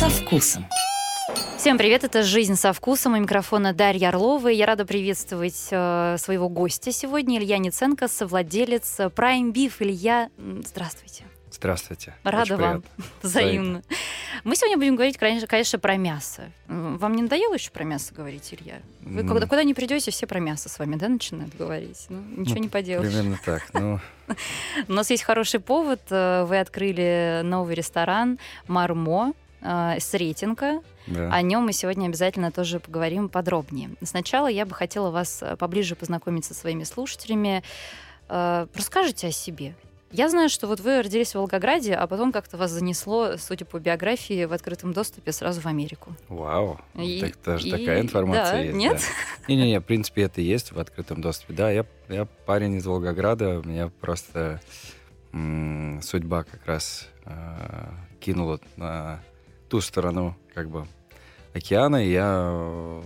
со вкусом. Всем привет, это «Жизнь со вкусом». У микрофона Дарья Орлова. Я рада приветствовать э, своего гостя сегодня, Илья Ниценко, совладелец Prime Beef. Илья, здравствуйте. Здравствуйте. Рада Очень вам. приятно. Взаимно. Мы сегодня будем говорить, конечно, конечно, про мясо. Вам не надоело еще про мясо говорить, Илья? Вы М. когда, куда не придете, все про мясо с вами, да, начинают говорить? Ну, ничего Ну, не поделаешь. Примерно так. Ну, У нас есть хороший повод. Э, Вы открыли новый ресторан «Мармо» э, с рейтинга. да. О нем мы сегодня обязательно тоже поговорим подробнее. Сначала я бы хотела вас э, поближе познакомить со своими слушателями. Э, Расскажите о себе. Я знаю, что вот вы родились в Волгограде, а потом как-то вас занесло, судя по биографии, в открытом доступе сразу в Америку. Вау. И- так, даже и- такая информация да, есть. нет? да. Не-не-не, в принципе, это есть в открытом доступе. Да, я, я парень из Волгограда, меня просто м, судьба как раз э, кинула на ту сторону как бы океана. Я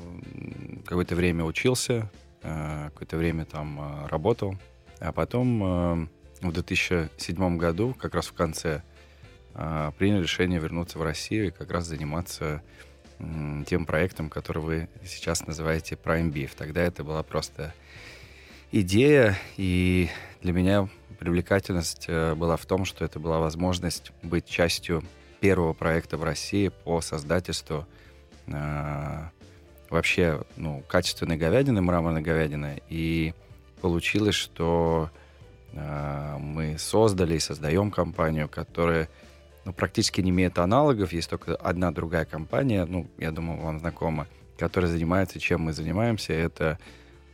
какое-то время учился, э, какое-то время там э, работал, а потом э, в 2007 году, как раз в конце, принял решение вернуться в Россию и как раз заниматься тем проектом, который вы сейчас называете Prime Beef. Тогда это была просто идея, и для меня привлекательность была в том, что это была возможность быть частью первого проекта в России по создательству э, вообще ну, качественной говядины, мраморной говядины. И получилось, что э, мы создали и создаем компанию, которая ну, практически не имеет аналогов. Есть только одна другая компания, ну, я думаю, вам знакома, которая занимается, чем мы занимаемся. Это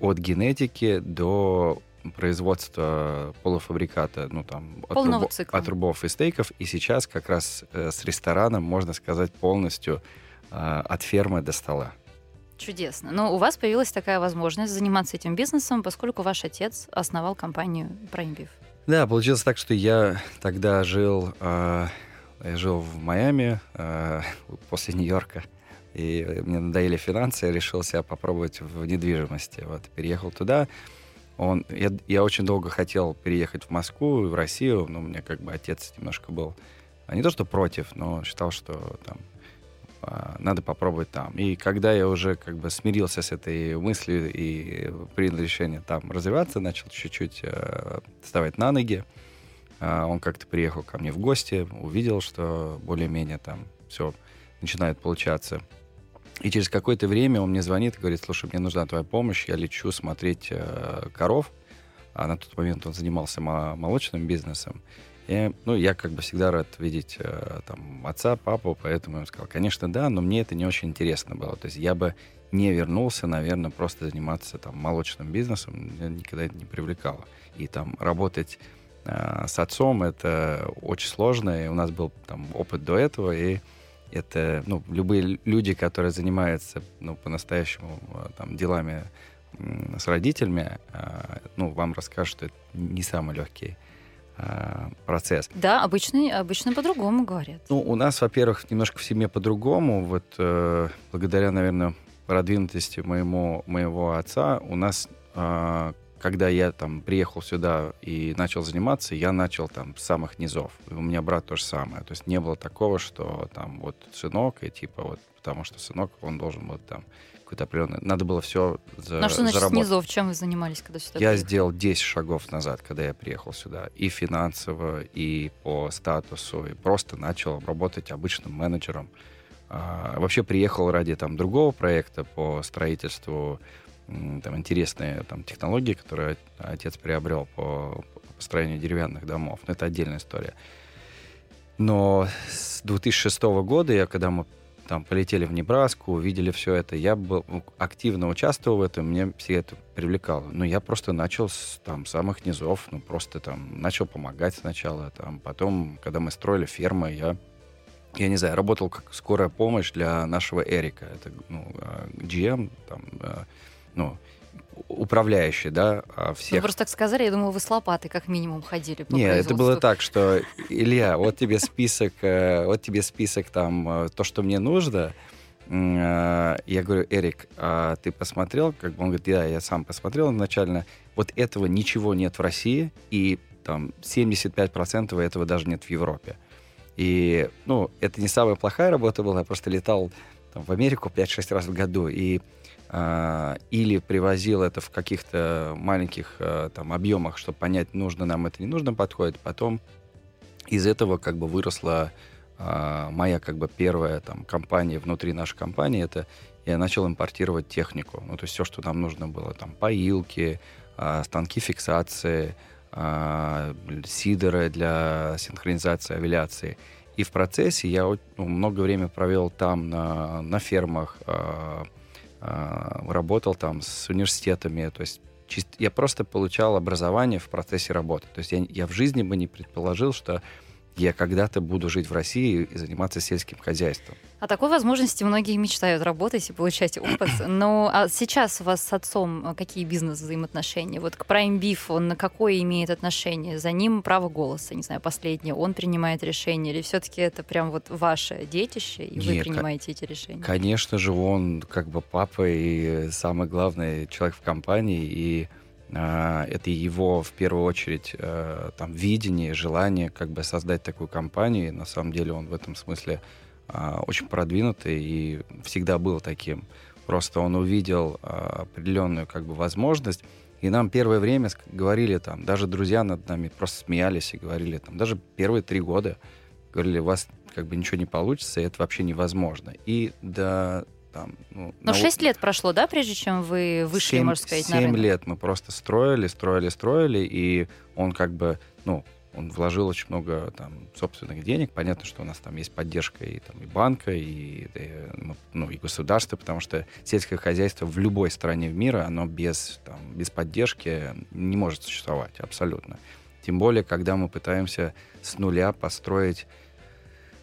от генетики до производства полуфабриката, ну, там, от, Полного рубо- цикла. от рубов и стейков. И сейчас как раз э, с рестораном, можно сказать, полностью э, от фермы до стола. Чудесно. Но у вас появилась такая возможность заниматься этим бизнесом, поскольку ваш отец основал компанию Prime Beef. Да, получилось так, что я тогда жил, э, я жил в Майами э, после Нью-Йорка, и мне надоели финансы, я решил себя попробовать в недвижимости. Вот, переехал туда. Он, я, я очень долго хотел переехать в Москву в Россию, но у меня как бы отец немножко был, а не то что против, но считал, что там а, надо попробовать там. И когда я уже как бы смирился с этой мыслью и принял решение там развиваться, начал чуть-чуть э, на ноги, а, он как-то приехал ко мне в гости, увидел, что более-менее там все начинает получаться. И через какое-то время он мне звонит и говорит, слушай, мне нужна твоя помощь, я лечу смотреть э, коров. А на тот момент он занимался мо- молочным бизнесом. И, ну, я как бы всегда рад видеть э, там отца, папу, поэтому я сказал, конечно, да, но мне это не очень интересно было. То есть я бы не вернулся, наверное, просто заниматься там молочным бизнесом, меня никогда это не привлекало. И там работать э, с отцом это очень сложно, и у нас был там опыт до этого, и это, ну, любые люди, которые занимаются, ну, по-настоящему э, там делами с родителями, э, ну, вам расскажут, что это не самый легкий э, процесс. Да, обычно, обычно по-другому говорят. Ну, у нас, во-первых, немножко в семье по-другому. Вот э, благодаря, наверное, продвинутости моему, моего отца, у нас, э, когда я там приехал сюда и начал заниматься, я начал там с самых низов. И у меня брат то же самое. То есть не было такого, что там вот сынок, и типа вот, потому что сынок, он должен вот там какой-то определенный... Надо было все за, Ну а что значит заработать. снизу? Чем вы занимались, когда сюда Я приехали? сделал 10 шагов назад, когда я приехал сюда. И финансово, и по статусу. И просто начал работать обычным менеджером. А, вообще приехал ради там, другого проекта по строительству. Там интересные там, технологии, которые отец приобрел по, по построению деревянных домов. Но это отдельная история. Но с 2006 года, я, когда мы там полетели в Небраску, увидели все это, я был ну, активно участвовал в этом, мне все это привлекало. Но я просто начал с там самых низов, ну просто там начал помогать сначала, там потом, когда мы строили фермы, я я не знаю, работал как скорая помощь для нашего Эрика. Это ну, э, GM, там, э, ну, управляющий, да, а Вы всех просто так сказали, я думала, вы с лопатой как минимум ходили по нет, это было так, что Илья, вот тебе список, э, вот тебе список там э, то, что мне нужно. Э, Я говорю, Эрик, а ты посмотрел? Как бы он говорит, да, я сам посмотрел изначально. Вот этого ничего нет в России, и там 75% этого даже нет в Европе. И, ну, это не самая плохая работа была, я просто летал там, в Америку 5-6 раз в году, и или привозил это в каких-то маленьких э, там объемах, чтобы понять, нужно нам это, не нужно подходит. Потом из этого как бы выросла э, моя как бы первая там компания внутри нашей компании. Это я начал импортировать технику. Ну, то есть все, что нам нужно было. Там поилки, станки фиксации, сидеры для синхронизации авиации. И в процессе я ну, много времени провел там на, на фермах, работал там с университетами, то есть чист, я просто получал образование в процессе работы. То есть я, я в жизни бы не предположил, что я когда-то буду жить в России и заниматься сельским хозяйством. О такой возможности многие мечтают работать и получать опыт. Но а сейчас у вас с отцом а, какие бизнес-взаимоотношения? Вот к Prime Beef он на какое имеет отношение? За ним право голоса, не знаю, последнее. Он принимает решение или все-таки это прям вот ваше детище, и вы Нет, принимаете эти решения? Конечно же, он как бы папа и самый главный человек в компании, и а, это его в первую очередь э, там видение, желание как бы создать такую компанию. И на самом деле он в этом смысле а, очень продвинутый и всегда был таким. Просто он увидел а, определенную как бы возможность. И нам первое время говорили там, даже друзья над нами просто смеялись и говорили там, даже первые три года говорили, у вас как бы ничего не получится, и это вообще невозможно. И до там... Ну, Но нау... 6 лет прошло, да, прежде чем вы вышли, 7, можно сказать, 7 на рынок? 7 лет мы просто строили, строили, строили, и он как бы, ну, он вложил очень много там собственных денег. Понятно, что у нас там есть поддержка и, там, и банка, и, и, ну, и государства, потому что сельское хозяйство в любой стране мира, оно без, там, без поддержки не может существовать абсолютно. Тем более, когда мы пытаемся с нуля построить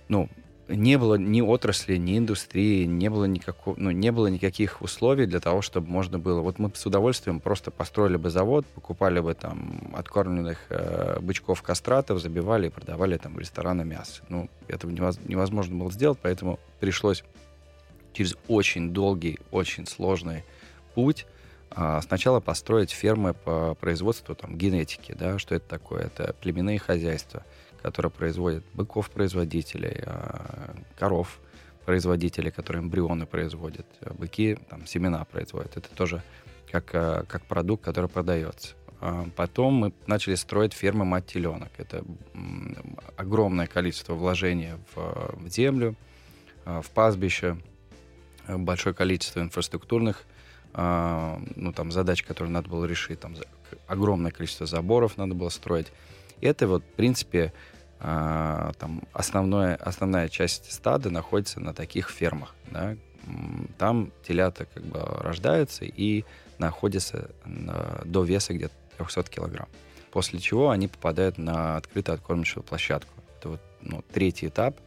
ну, не было ни отрасли, ни индустрии, не было, никакого, ну, не было никаких условий для того, чтобы можно было... Вот мы с удовольствием просто построили бы завод, покупали бы там откормленных э, бычков кастратов, забивали и продавали там в рестораны мясо. Ну, этого невозможно было сделать, поэтому пришлось через очень долгий, очень сложный путь а, сначала построить фермы по производству там, генетики. Да? Что это такое? Это племенные хозяйства — которые производят быков-производителей, а, коров производителей, которые эмбрионы производят, а быки там семена производят. Это тоже как, а, как продукт, который продается. Потом мы начали строить фермы мать теленок. Это огромное количество вложений в, в землю, в пастбище, большое количество инфраструктурных ну, там, задач, которые надо было решить. Там, огромное количество заборов надо было строить. Это вот, в принципе, а, там основное, основная часть стада находится на таких фермах. Да? Там телята как бы рождаются и находятся на, до веса где-то 300 килограмм. После чего они попадают на открытую откормочную площадку. Это вот ну, третий этап.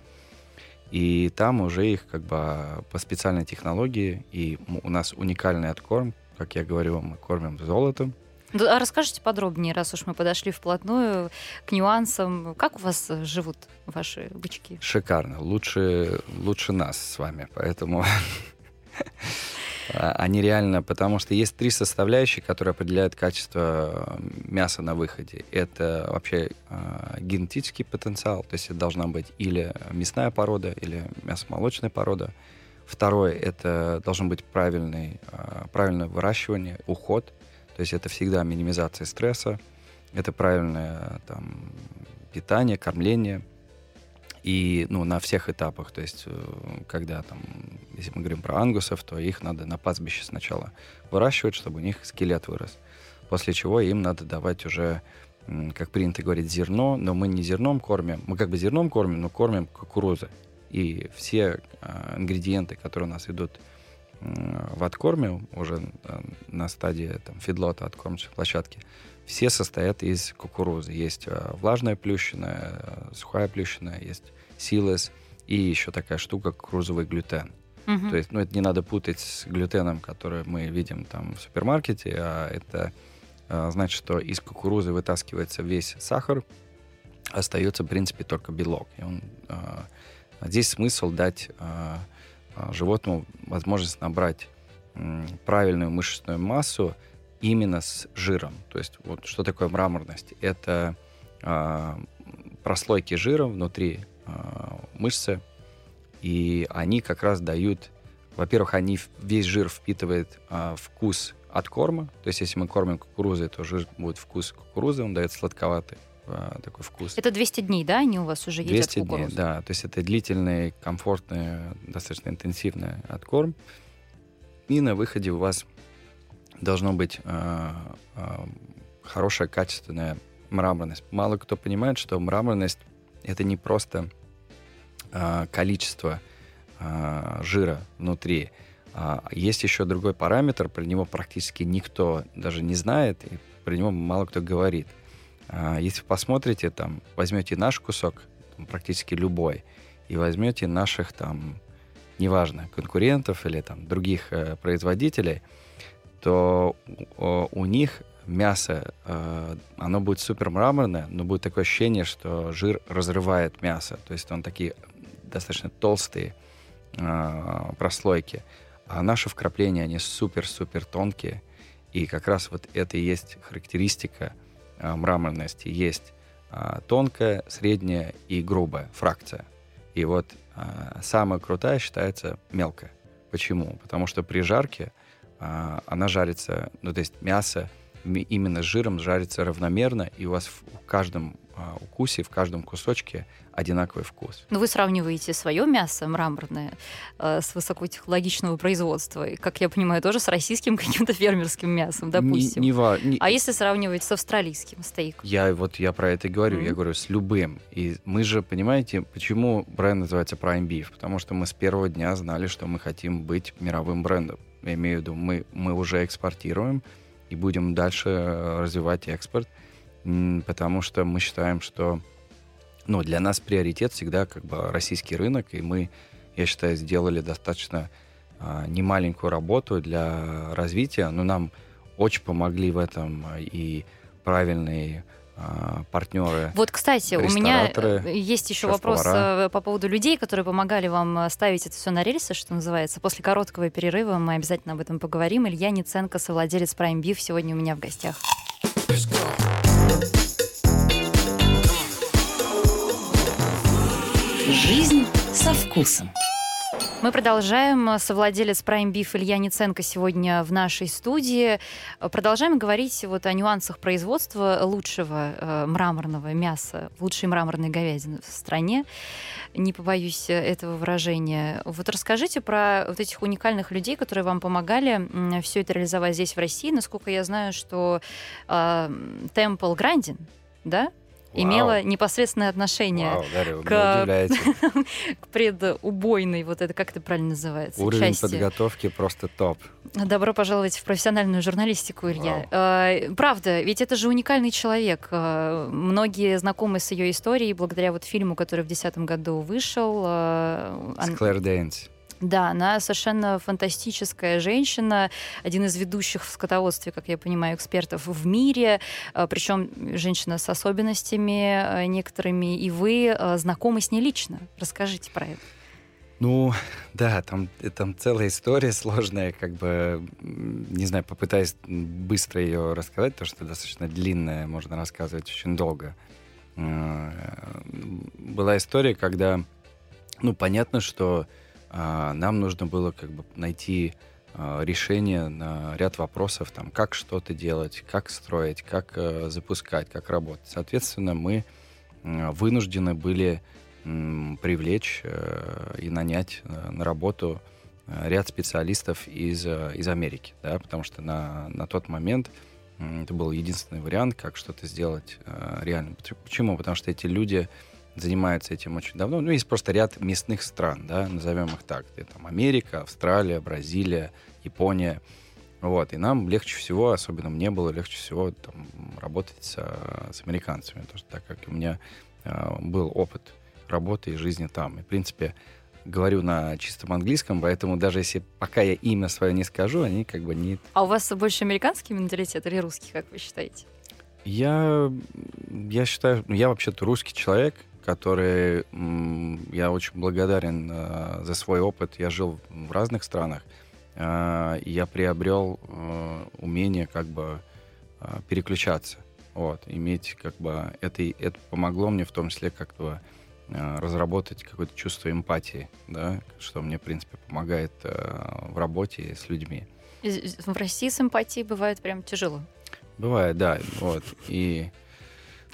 И там уже их как бы по специальной технологии, и у нас уникальный откорм, как я говорю, мы кормим золотом, а расскажите подробнее, раз уж мы подошли вплотную к нюансам. Как у вас живут ваши бычки? Шикарно. Лучше, лучше нас с вами. Поэтому они реально... Потому что есть три составляющие, которые определяют качество мяса на выходе. Это вообще э, генетический потенциал. То есть это должна быть или мясная порода, или мясомолочная порода. Второе — это должен быть правильный, э, правильное выращивание, уход — то есть это всегда минимизация стресса, это правильное там, питание, кормление. И ну, на всех этапах, то есть э, когда там, если мы говорим про ангусов, то их надо на пастбище сначала выращивать, чтобы у них скелет вырос. После чего им надо давать уже, как принято говорить, зерно, но мы не зерном кормим, мы как бы зерном кормим, но кормим кукурузой. И все э, ингредиенты, которые у нас идут в откорме, уже э, на стадии там, фидлота откормочной площадки, все состоят из кукурузы. Есть э, влажная плющина, э, сухая плющина, есть силос и еще такая штука кукурузовый глютен. Угу. То есть, ну, это не надо путать с глютеном, который мы видим там в супермаркете, а это значит, что из кукурузы вытаскивается весь сахар, остается, в принципе, только белок. И он, здесь смысл дать а, животному возможность набрать правильную мышечную массу именно с жиром. То есть вот что такое мраморность? Это э, прослойки жира внутри э, мышцы, и они как раз дают, во-первых, они весь жир впитывает вкус от корма, то есть если мы кормим кукурузой, то жир будет вкус кукурузы, он дает сладковатый такой вкус. Это 200 дней, да, они у вас уже едят 200 дней, да. То есть это длительный, комфортный, достаточно интенсивный откорм. И на выходе у вас должно быть э, э, хорошая, качественная мраморность. Мало кто понимает, что мраморность это не просто э, количество э, жира внутри. А есть еще другой параметр, про него практически никто даже не знает, и про него мало кто говорит. А, если посмотрите, там, возьмете наш кусок, там, практически любой, и возьмете наших там, неважно, конкурентов или там других э, производителей, то о, у них мясо, э, оно будет супер мраморное, но будет такое ощущение, что жир разрывает мясо. То есть он такие достаточно толстые э, прослойки. А наши вкрапления, они супер-супер тонкие. И как раз вот это и есть характеристика мраморности есть а, тонкая, средняя и грубая фракция. И вот а, самая крутая считается мелкая. Почему? Потому что при жарке она жарится, ну то есть мясо именно с жиром жарится равномерно, и у вас в каждом укусе, в каждом кусочке одинаковый вкус. Но вы сравниваете свое мясо мраморное э, с высокотехнологичного производства, и, как я понимаю, тоже с российским каким-то фермерским мясом, допустим. Не, не, не... А если сравнивать с австралийским стейком? Я вот я про это говорю, mm-hmm. я говорю с любым. И мы же, понимаете, почему бренд называется Prime Beef? Потому что мы с первого дня знали, что мы хотим быть мировым брендом. Я имею в виду, мы, мы уже экспортируем и будем дальше э, развивать экспорт, потому что мы считаем, что ну, для нас приоритет всегда как бы российский рынок, и мы, я считаю, сделали достаточно а, немаленькую работу для развития, но нам очень помогли в этом и правильные а, партнеры. Вот, кстати, у меня э, есть еще вопрос э, по поводу людей, которые помогали вам э, ставить это все на рельсы, что называется. После короткого перерыва мы обязательно об этом поговорим. Илья Ниценко, совладелец Prime Beef, сегодня у меня в гостях. Let's go. Жизнь со вкусом. Мы продолжаем. Совладелец Prime Beef Илья Ниценко сегодня в нашей студии. Продолжаем говорить вот о нюансах производства лучшего э, мраморного мяса, лучшей мраморной говядины в стране. Не побоюсь этого выражения. Вот расскажите про вот этих уникальных людей, которые вам помогали все это реализовать здесь, в России. Насколько я знаю, что э, Temple Grandin, да, имела непосредственное отношение Вау, Дарья, к, к предубойной, вот это как это правильно называется? Уровень части. подготовки просто топ. Добро пожаловать в профессиональную журналистику, Илья. Э, правда, ведь это же уникальный человек. Э, многие знакомы с ее историей благодаря вот фильму, который в 2010 году вышел. Э, с Клэр Дэйнс. Да, она совершенно фантастическая женщина, один из ведущих в скотоводстве, как я понимаю, экспертов в мире, э, причем женщина с особенностями э, некоторыми, и вы э, знакомы с ней лично. Расскажите про это. Ну, да, там, там целая история сложная, как бы, не знаю, попытаюсь быстро ее рассказать, потому что достаточно длинная, можно рассказывать очень долго. Была история, когда, ну, понятно, что а, нам нужно было как бы найти а, решение на ряд вопросов, там, как что-то делать, как строить, как э, запускать, как работать. Соответственно, мы вынуждены были привлечь э, и нанять э, на работу ряд специалистов из, из Америки, да, потому что на, на тот момент это был единственный вариант, как что-то сделать реально. Почему? Потому что эти люди занимаются этим очень давно. Ну, есть просто ряд местных стран, да, назовем их так. Это там Америка, Австралия, Бразилия, Япония. Вот, и нам легче всего, особенно мне было легче всего там, работать с, с американцами, потому что так как у меня э, был опыт работы и жизни там. И, в принципе, говорю на чистом английском, поэтому даже если пока я имя свое не скажу, они как бы не... А у вас больше американский менталитет или русский, как вы считаете? Я, я считаю, ну, я вообще-то русский человек, который я очень благодарен э, за свой опыт. Я жил в разных странах, э, и я приобрел э, умение как бы переключаться, вот, иметь как бы это это помогло мне в том числе как бы э, разработать какое-то чувство эмпатии, да, что мне, в принципе, помогает в работе с людьми. В России с эмпатией бывает прям тяжело. Бывает, да. Вот. И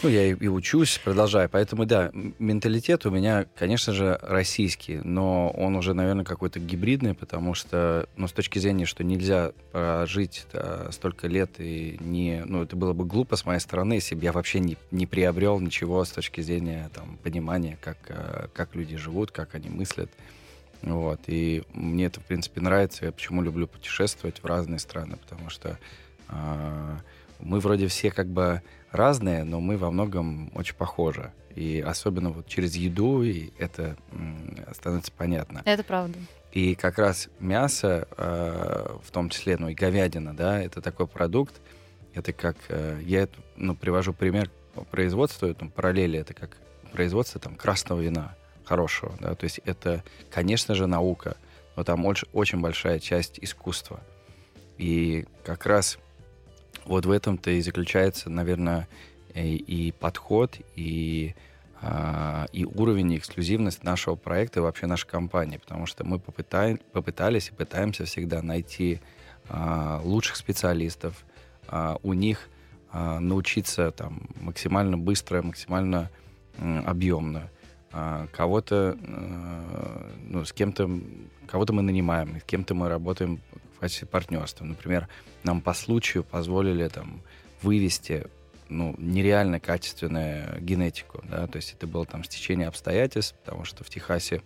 ну, я и, и учусь, продолжаю. Поэтому, да, менталитет у меня, конечно же, российский, но он уже, наверное, какой-то гибридный, потому что, ну, с точки зрения, что нельзя прожить да, столько лет и не... Ну, это было бы глупо с моей стороны, если бы я вообще не, не приобрел ничего с точки зрения, там, понимания, как, э, как люди живут, как они мыслят. Вот. И мне это, в принципе, нравится. Я почему люблю путешествовать в разные страны, потому что э, мы вроде все как бы разные, но мы во многом очень похожи. И особенно вот через еду и это становится понятно. Это правда. И как раз мясо, э, в том числе, ну и говядина, да, это такой продукт, это как, э, я ну, привожу пример производства, там, параллели, это как производство там красного вина хорошего, да, то есть это, конечно же, наука, но там очень, очень большая часть искусства. И как раз вот в этом-то и заключается, наверное, и, и подход, и, а, и уровень, и эксклюзивность нашего проекта и вообще нашей компании, потому что мы попытай, попытались и пытаемся всегда найти а, лучших специалистов, а, у них а, научиться там максимально быстро, максимально м, объемно. Кого-то, ну, с кем-то, кого-то мы нанимаем, с кем-то мы работаем в качестве партнерства. Например, нам по случаю позволили там вывести ну, нереально качественную генетику, да, то есть это было там стечение обстоятельств, потому что в Техасе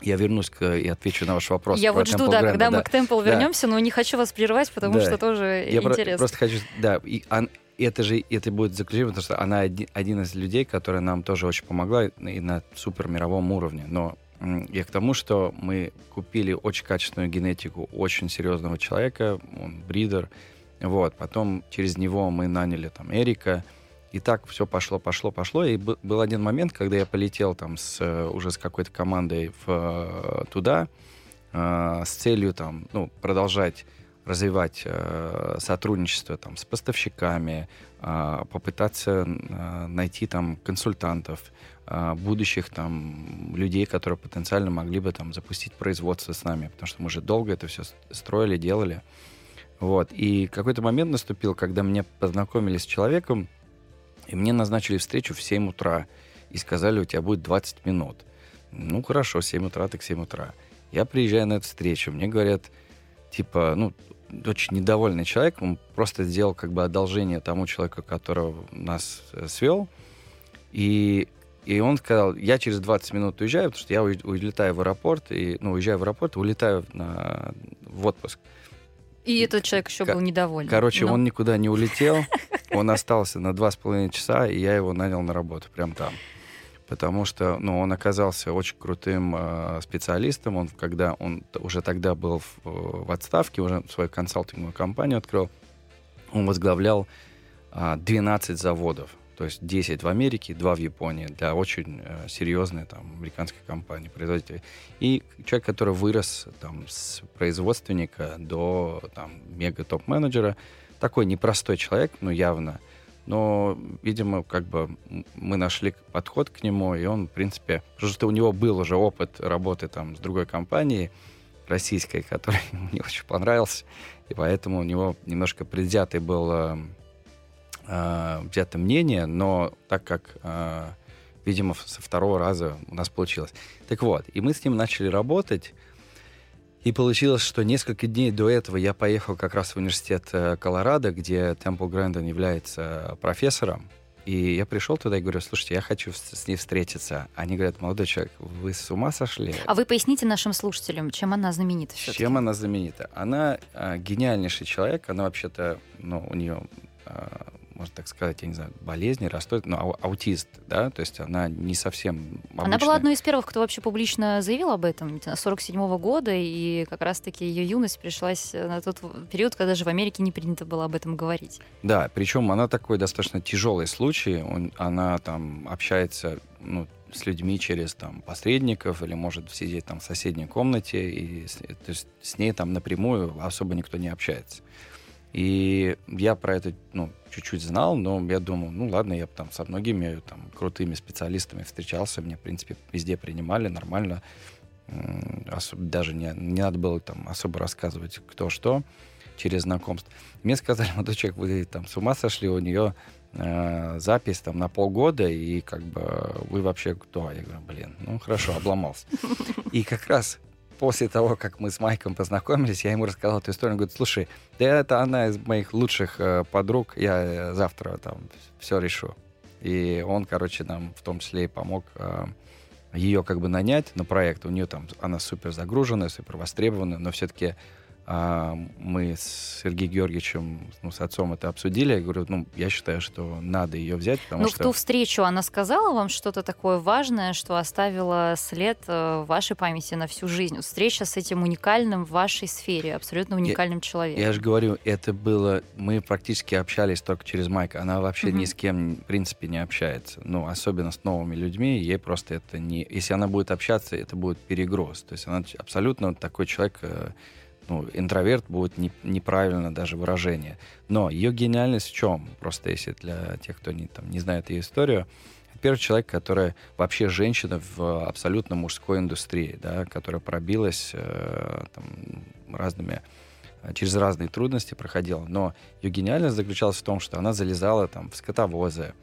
я вернусь к, и отвечу на ваш вопрос. Я вот жду, Temple да, Grand, когда да. мы к Темпл вернемся, да. но не хочу вас прерывать, потому да. что тоже я интересно. Про- просто хочу, да, и он, это же это будет заключение, потому что она один, один из людей, которая нам тоже очень помогла и на супер мировом уровне. Но я к тому, что мы купили очень качественную генетику очень серьезного человека, он бридер, вот, потом через него мы наняли там Эрика, и так все пошло, пошло, пошло. И был один момент, когда я полетел там с, уже с какой-то командой в, туда э, с целью там, ну, продолжать развивать э, сотрудничество там, с поставщиками, э, попытаться э, найти там консультантов, э, будущих там людей, которые потенциально могли бы там запустить производство с нами, потому что мы же долго это все строили, делали. Вот. И какой-то момент наступил, когда мне познакомили с человеком, и мне назначили встречу в 7 утра, и сказали, у тебя будет 20 минут. Ну, хорошо, 7 утра, так 7 утра. Я приезжаю на эту встречу, мне говорят, типа, ну, очень недовольный человек, он просто сделал как бы одолжение тому человеку, которого нас э, свел, и, и он сказал, я через 20 минут уезжаю, потому что я улетаю в аэропорт, и, ну, уезжаю в аэропорт, улетаю на, в отпуск. И этот человек еще был недоволен. Короче, но... он никуда не улетел, он остался на два с половиной часа, и я его нанял на работу прямо там потому что ну, он оказался очень крутым э, специалистом. Он, когда он уже тогда был в, в отставке, уже свою консалтинговую компанию открыл, он возглавлял э, 12 заводов. То есть 10 в Америке, 2 в Японии для очень э, серьезной там, американской компании, производителя. И человек, который вырос там, с производственника до там, мега-топ-менеджера, такой непростой человек, но явно но, видимо, как бы мы нашли подход к нему, и он, в принципе, потому что у него был уже опыт работы там с другой компанией российской, который мне очень понравился, и поэтому у него немножко предвзятый был э, э, взятое мнение, но так как, э, видимо, со второго раза у нас получилось. Так вот, и мы с ним начали работать, и получилось, что несколько дней до этого я поехал как раз в университет э, Колорадо, где Темпл Грэндон является профессором. И я пришел туда и говорю, слушайте, я хочу с ней встретиться. Они говорят, молодой человек, вы с ума сошли? А вы поясните нашим слушателям, чем она знаменита Чем она знаменита? Она э, гениальнейший человек, она вообще-то, ну, у нее э, можно так сказать, я не знаю, болезни, растут, ну, аутист, да, то есть она не совсем обычная. Она была одной из первых, кто вообще публично заявил об этом, 47 -го года, и как раз-таки ее юность пришлась на тот период, когда даже в Америке не принято было об этом говорить. Да, причем она такой достаточно тяжелый случай, он, она там общается, ну, с людьми через там посредников или может сидеть там в соседней комнате и то есть с ней там напрямую особо никто не общается. И я про это, ну, чуть-чуть знал, но я думал, ну ладно, я там со многими там крутыми специалистами встречался, мне, в принципе, везде принимали нормально. Даже не, не надо было там особо рассказывать, кто что через знакомств. Мне сказали, молодой человек, вы там с ума сошли, у нее э, запись там на полгода, и как бы вы вообще кто? Я говорю, блин, ну хорошо, обломался. И как раз после того, как мы с Майком познакомились, я ему рассказал эту историю. Он говорит, слушай, да это одна из моих лучших э, подруг, я э, завтра там все решу. И он, короче, нам в том числе и помог э, ее как бы нанять на проект. У нее там, она супер загруженная, супер востребованная, но все-таки мы с Сергеем Георгиевичем, ну, с отцом это обсудили. Я говорю, ну, я считаю, что надо ее взять, потому ну, что... в ту встречу она сказала вам что-то такое важное, что оставило след э, в вашей памяти на всю жизнь. Встреча с этим уникальным в вашей сфере, абсолютно уникальным я, человеком. Я же говорю, это было... Мы практически общались только через Майка. Она вообще угу. ни с кем, в принципе, не общается. Ну, особенно с новыми людьми. Ей просто это не... Если она будет общаться, это будет перегруз. То есть она абсолютно такой человек э, ну, интроверт будет не, неправильно даже выражение. Но ее гениальность в чем? Просто если для тех, кто не, там, не знает ее историю, первый человек, который вообще женщина в абсолютно мужской индустрии, да, которая пробилась э, там, разными через разные трудности проходила. Но ее гениальность заключалась в том, что она залезала там в скотовозы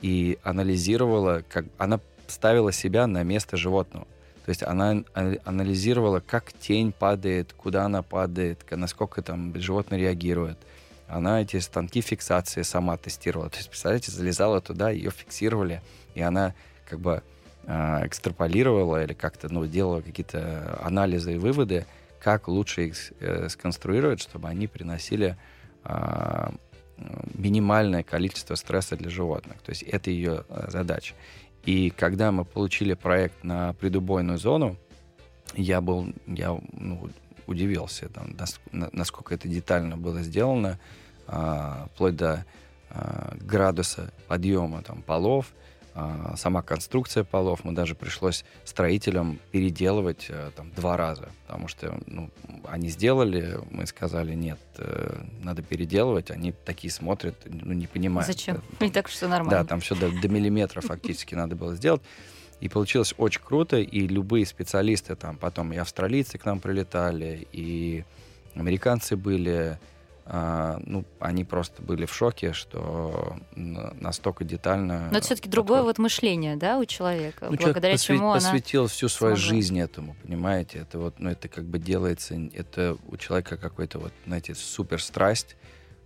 и анализировала, как она ставила себя на место животного. То есть она анализировала, как тень падает, куда она падает, насколько там животное реагирует. Она эти станки фиксации сама тестировала. То есть, представляете, залезала туда, ее фиксировали, и она как бы э, экстраполировала или как-то ну, делала какие-то анализы и выводы, как лучше их э, сконструировать, чтобы они приносили э, минимальное количество стресса для животных. То есть это ее э, задача. И когда мы получили проект на предубойную зону, я был, я ну, удивился, там, насколько это детально было сделано, а, вплоть до а, градуса подъема там, полов, сама конструкция полов. Мы даже пришлось строителям переделывать а, там, два раза, потому что ну, они сделали, мы сказали, нет, э, надо переделывать. Они такие смотрят, ну, не понимают. Зачем? И так все нормально. Да, там все до, до миллиметра фактически надо было сделать. И получилось очень круто, и любые специалисты там, потом и австралийцы к нам прилетали, и американцы были, а, ну, они просто были в шоке, что настолько детально... Но это все-таки другое вот мышление, да, у человека, ну, благодаря посвя- чему посвятил она всю свою смогла. жизнь этому, понимаете? Это вот, ну, это как бы делается, это у человека какой-то вот, знаете, супер страсть,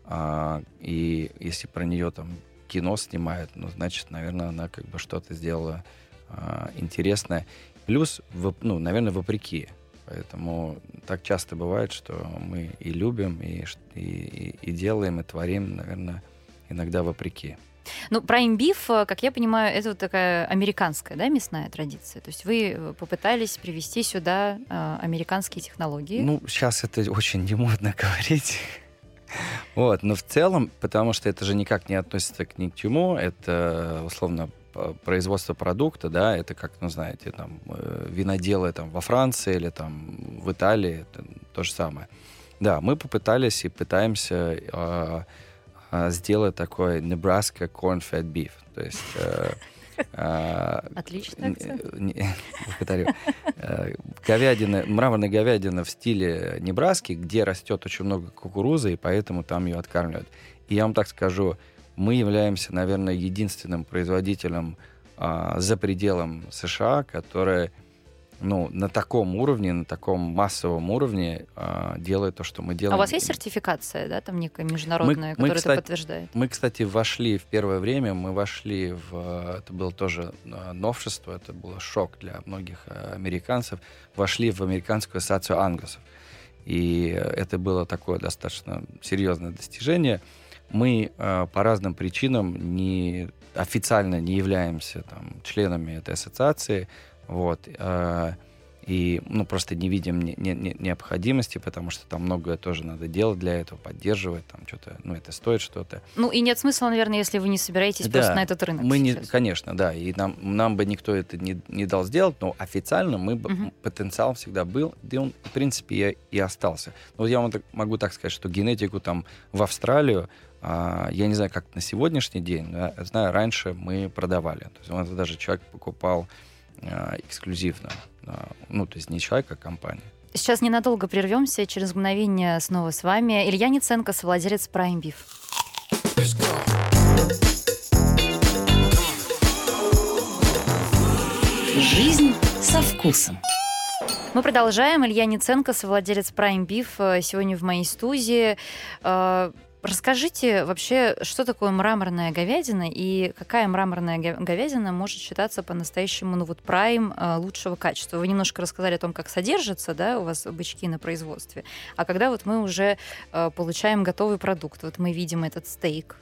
а, и если про нее там кино снимают, ну, значит, наверное, она как бы что-то сделала а, интересное. Плюс, ну, наверное, вопреки Поэтому так часто бывает, что мы и любим, и, и, и делаем, и творим, наверное, иногда вопреки. Ну, про имбиф, э, как я понимаю, это вот такая американская, да, мясная традиция. То есть вы э, попытались привести сюда э, американские технологии. Ну, сейчас это очень не модно говорить. Вот, но в целом, потому что это же никак не относится к ни к чему, это условно производство продукта, да, это как, ну, знаете, там, э, виноделы там во Франции или там в Италии, это то же самое. Да, мы попытались и пытаемся э, сделать такой Nebraska corn-fed beef, то есть... Э, э, Отличный Благодарю. Э, говядина, мраморная говядина в стиле Небраски, где растет очень много кукурузы, и поэтому там ее откармливают. И я вам так скажу, мы являемся, наверное, единственным производителем а, за пределом США, который ну, на таком уровне, на таком массовом уровне а, делает то, что мы делаем. А у вас есть сертификация, да, там некая международная, мы, которая мы, кстати, это подтверждает? Мы, кстати, вошли в первое время, мы вошли в... Это было тоже а, новшество, это был шок для многих а, американцев. Вошли в американскую ассоциацию ангусов. И это было такое достаточно серьезное достижение – мы э, по разным причинам не, официально не являемся там, членами этой ассоциации. Вот. Э, и ну, просто не видим не, не, не, необходимости, потому что там многое тоже надо делать для этого, поддерживать, там что-то, ну, это стоит что-то. Ну, и нет смысла, наверное, если вы не собираетесь Да, просто на этот рынок Мы не, сейчас. конечно, да, и нам, нам бы никто это не, не дал сделать, но официально мы бы, Мгм. потенциал всегда был, да он, в принципе, и, и остался. Но я вам так- могу так сказать, что генетику там в Австралию, я не знаю, как на сегодняшний день, но я знаю, раньше мы продавали. То есть у нас даже человек покупал а, эксклюзивно. а, ну, то есть не человек, а компания. Сейчас ненадолго прервемся, через мгновение снова с вами. Илья Ниценко, совладелец Prime Beef. Жизнь со вкусом. Мы продолжаем. Илья Ниценко, совладелец Prime Beef, э, сегодня в моей студии. Э, Расскажите вообще, что такое мраморная говядина и какая мраморная говядина может считаться по-настоящему, ну вот, прайм э, лучшего качества? Вы немножко рассказали о том, как содержатся, да, у вас бычки на производстве. А когда вот мы уже э, получаем готовый продукт, вот мы видим этот стейк,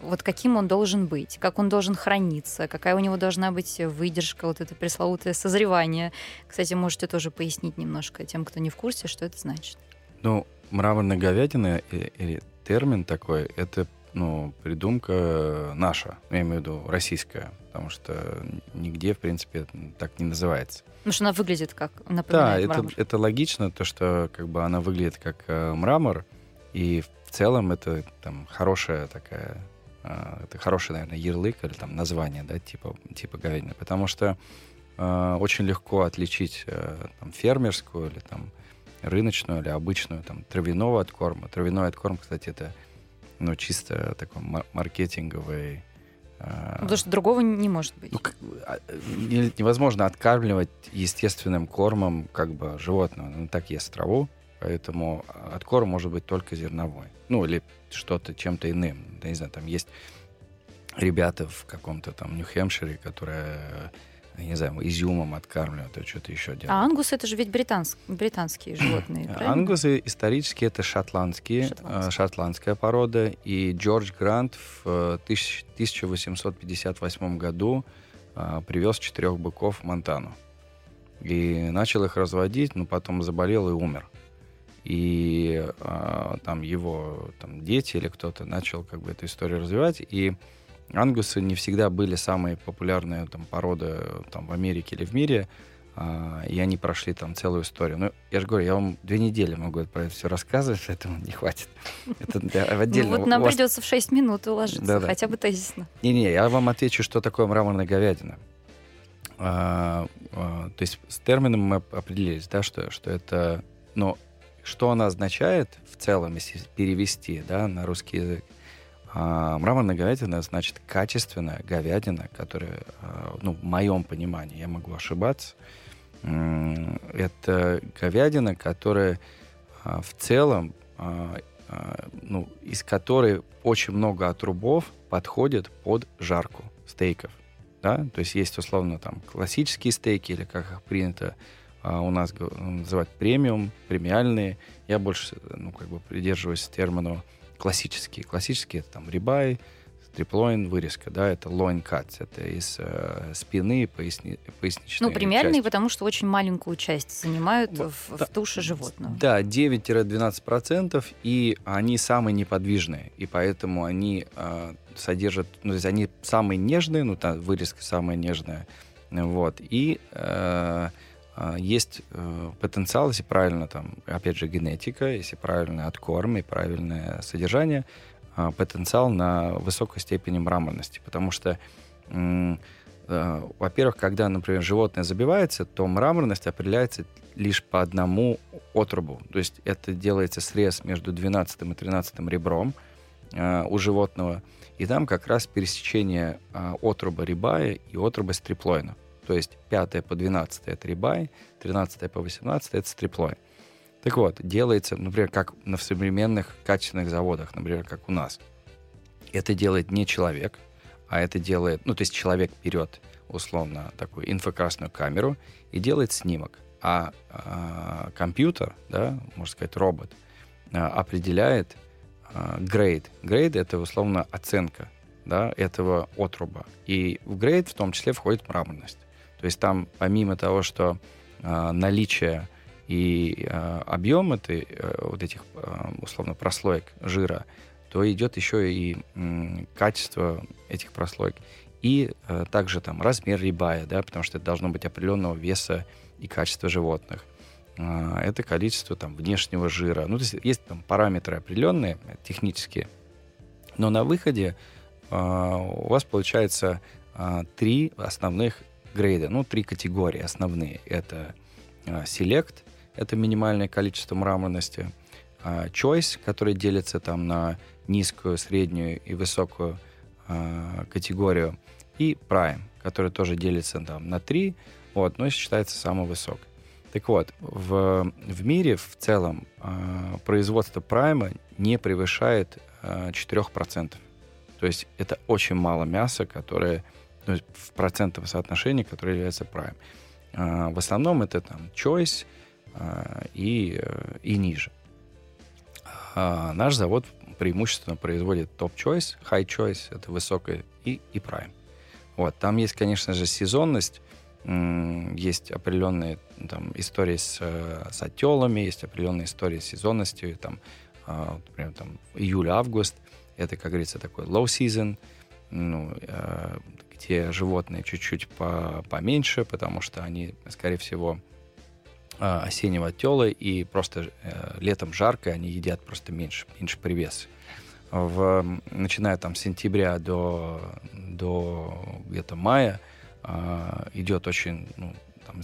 вот каким он должен быть, как он должен храниться, какая у него должна быть выдержка, вот это пресловутое созревание. Кстати, можете тоже пояснить немножко тем, кто не в курсе, что это значит. Ну, мраморная говядина или термин такой, это ну, придумка наша, я имею в виду российская, потому что нигде, в принципе, это так не называется. Потому что она выглядит как Да, напоминает это, мрамор. это логично, то, что как бы она выглядит как э, мрамор, и в целом это там хорошая такая, э, это хороший, наверное, ярлык или там название, да, типа, типа говядины, потому что э, очень легко отличить э, там, фермерскую или там рыночную или обычную там травяного откорма. Травяной откорм, кстати, это ну, чисто такой мар- маркетинговый э, Потому что другого не может быть. ну, а, не- невозможно откармливать естественным кормом как бы животное. Он так ест траву, поэтому откорм может быть только зерновой. Ну, или что-то чем-то иным. Я не знаю, там есть ребята в каком-то там Нью-Хэмпшире, которые, я не знаю, изюмом откармливают, или что-то еще делают. А ангус это же ведь британск- британские животные, правильно? Ангусы исторически это шотландские, Шотландские. э, шотландская порода. И Джордж Грант в э, тысяч- 1858 году э, привез четырех быков в Монтану. И начал их разводить, но потом заболел и умер. И э, там его там, дети или кто-то начал как бы эту историю развивать. И ангусы не всегда были самые популярные там, породы там, в Америке или в мире. А, и они прошли там целую историю. Ну, я же говорю, я вам две недели могу про это все рассказывать, поэтому не хватит. Это для- Ну отдельно. вот нам вас- придется в 6 минут уложиться, Да-да. хотя бы тезисно. Не-не, я вам отвечу, что такое мраморная говядина. А, а, то есть с термином мы оп- определились, да, что, что это... Но что она означает в целом, если перевести да, на русский язык? А, мраморная говядина значит качественная говядина, которая, а, ну, в моем понимании, я могу ошибаться, это говядина, которая а, в целом, ну, из которой очень много отрубов подходит под жарку стейков. Да? То есть есть условно там классические стейки, или как их принято у нас называть премиум, премиальные. Я больше ну, как бы придерживаюсь термину классические. Классические это там рибай, стриплоин, вырезка, да, это loin cuts, это из э, спины, поясни, поясничной Ну, премиальные, части. потому что очень маленькую часть занимают Вот, в, да. в туше животного. Да, 9-12%, и они самые неподвижные, и поэтому они э, содержат, ну, то есть они самые нежные, ну, там вырезка самая нежная, вот, и э, есть э, потенциал, если правильно там, опять же, генетика, если правильный откорм и правильное содержание, э, потенциал на высокой степени мраморности, потому что э, во-первых, когда, например, животное забивается, то мраморность определяется лишь по одному отрубу. То есть это делается срез между 12 и 13 ребром э, у животного, и там как раз пересечение э, отруба рибая и отруба стриплоина. То есть 5 по 12 это рибай, 13 по 18 это стриплоин. Так вот, делается, например, как на современных качественных заводах, например, как у нас. Это делает не человек, а это делает, ну, то есть человек берет, условно, такую инфракрасную камеру и делает снимок. А, а, компьютер, да, можно сказать, робот, а, определяет а, грейд. Грейд — это, условно, оценка да, этого отруба. И в грейд в том числе входит мраморность. То есть там, помимо того, что э, наличие и э, объем этой, э, вот этих, э, условно, прослоек жира, то идет еще и м, качество этих прослоек. И э, также там размер рибая, да, потому что это должно быть определенного веса и качества животных. Э, это количество там внешнего жира. Ну, то есть есть там параметры определенные, технические. Но на выходе э, у вас получается э, три основных грейда, ну, три категории основные. Это Select, это минимальное количество мраморности, Choice, который делится там на низкую, среднюю и высокую э, категорию, и Prime, который тоже делится там на три, вот, но считается самый высокий. Так вот, в, в мире в целом э, производство прайма не превышает э, 4%. То есть это очень мало мяса, которое ну, в процентном соотношении, которое является прайм. Э, в основном это там choice э, и, э, и ниже. А наш завод преимущественно производит топ-choice, high-choice, это высокое, и, и prime. Вот, там есть, конечно же, сезонность, есть определенные там, истории с, с отелами, есть определенные истории с сезонностью, там, а, например, там, июль-август, это, как говорится, такой low season, ну, э, где животные чуть-чуть по, поменьше, потому что они, скорее всего, а, осеннего отела, и просто э, летом жарко, они едят просто меньше, меньше привес. В, начиная там с сентября до, до где-то мая э, идет очень, ну, там,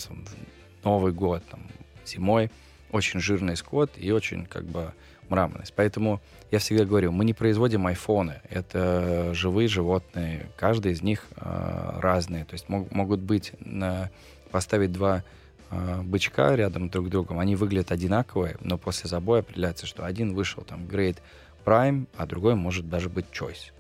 Новый год, там, зимой, очень жирный скот и очень как бы мраморность. Поэтому я всегда говорю, мы не производим айфоны, это живые животные, каждый из них э, разные. То есть мог, могут быть, на, поставить два э, бычка рядом друг с другом, они выглядят одинаковые, но после забоя определяется, что один вышел там грейд Prime, а другой может даже быть Choice.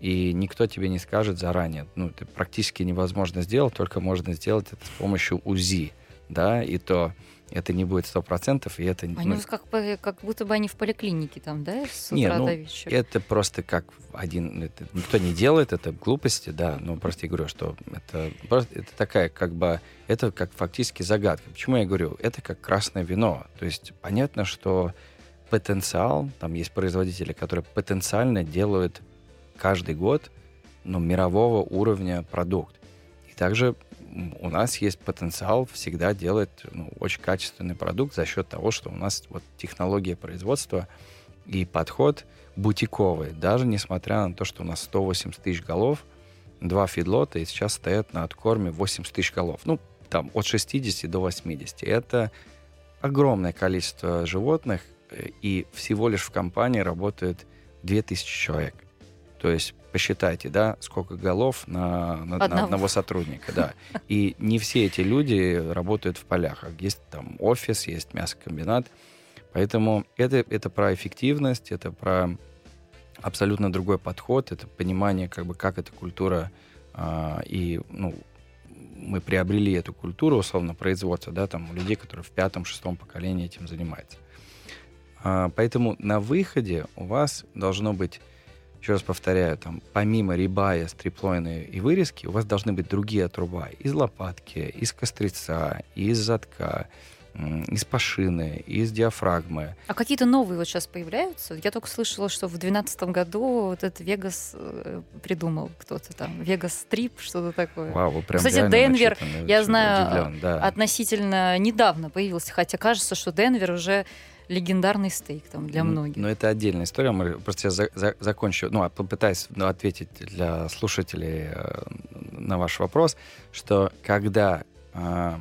И никто тебе не скажет заранее. Ну, это практически невозможно сделать, только можно сделать это с помощью УЗИ, да, и то это не будет сто процентов, и это... Они ну, как, как будто бы они в поликлинике там, да, с утра не, ну, до вечера? это просто как один... Это, никто не делает, это глупости, да, но просто я говорю, что это, просто, это такая как бы... Это как фактически загадка. Почему я говорю? Это как красное вино. То есть понятно, что потенциал, там есть производители, которые потенциально делают каждый год ну, мирового уровня продукт. И также у нас есть потенциал всегда делать ну, очень качественный продукт за счет того, что у нас вот технология производства и подход бутиковый. Даже несмотря на то, что у нас 180 тысяч голов, два фидлота и сейчас стоят на откорме 80 тысяч голов. Ну, там от 60 до 80. Это огромное количество животных, э, и всего лишь в компании работает 2000 человек. То есть посчитайте, да, сколько голов на, на, одного. на одного сотрудника, да. И не все эти люди работают в полях. Есть там офис, есть мясокомбинат. Поэтому это, это про эффективность, это про абсолютно другой подход, это понимание, как бы, как эта культура а, и, ну, мы приобрели эту культуру, условно, производства, да, там, у людей, которые в пятом-шестом поколении этим занимаются. А, поэтому на выходе у вас должно быть еще раз повторяю, там, помимо рибая, стриплойны и вырезки, у вас должны быть другие отруба из лопатки, из кострица, из задка, из пашины, из диафрагмы. А какие-то новые вот сейчас появляются? Я только слышала, что в 2012 году вот этот Вегас э, придумал кто-то там. Вегас Стрип, что-то такое. Вау, вы прям Кстати, Денвер, я знаю, удивлен, да. относительно недавно появился, хотя кажется, что Денвер уже легендарный стейк там для многих. Но это отдельная история. Мы просто я за, за, закончу, ну, а попытаюсь ну, ответить для слушателей э, на ваш вопрос, что когда э,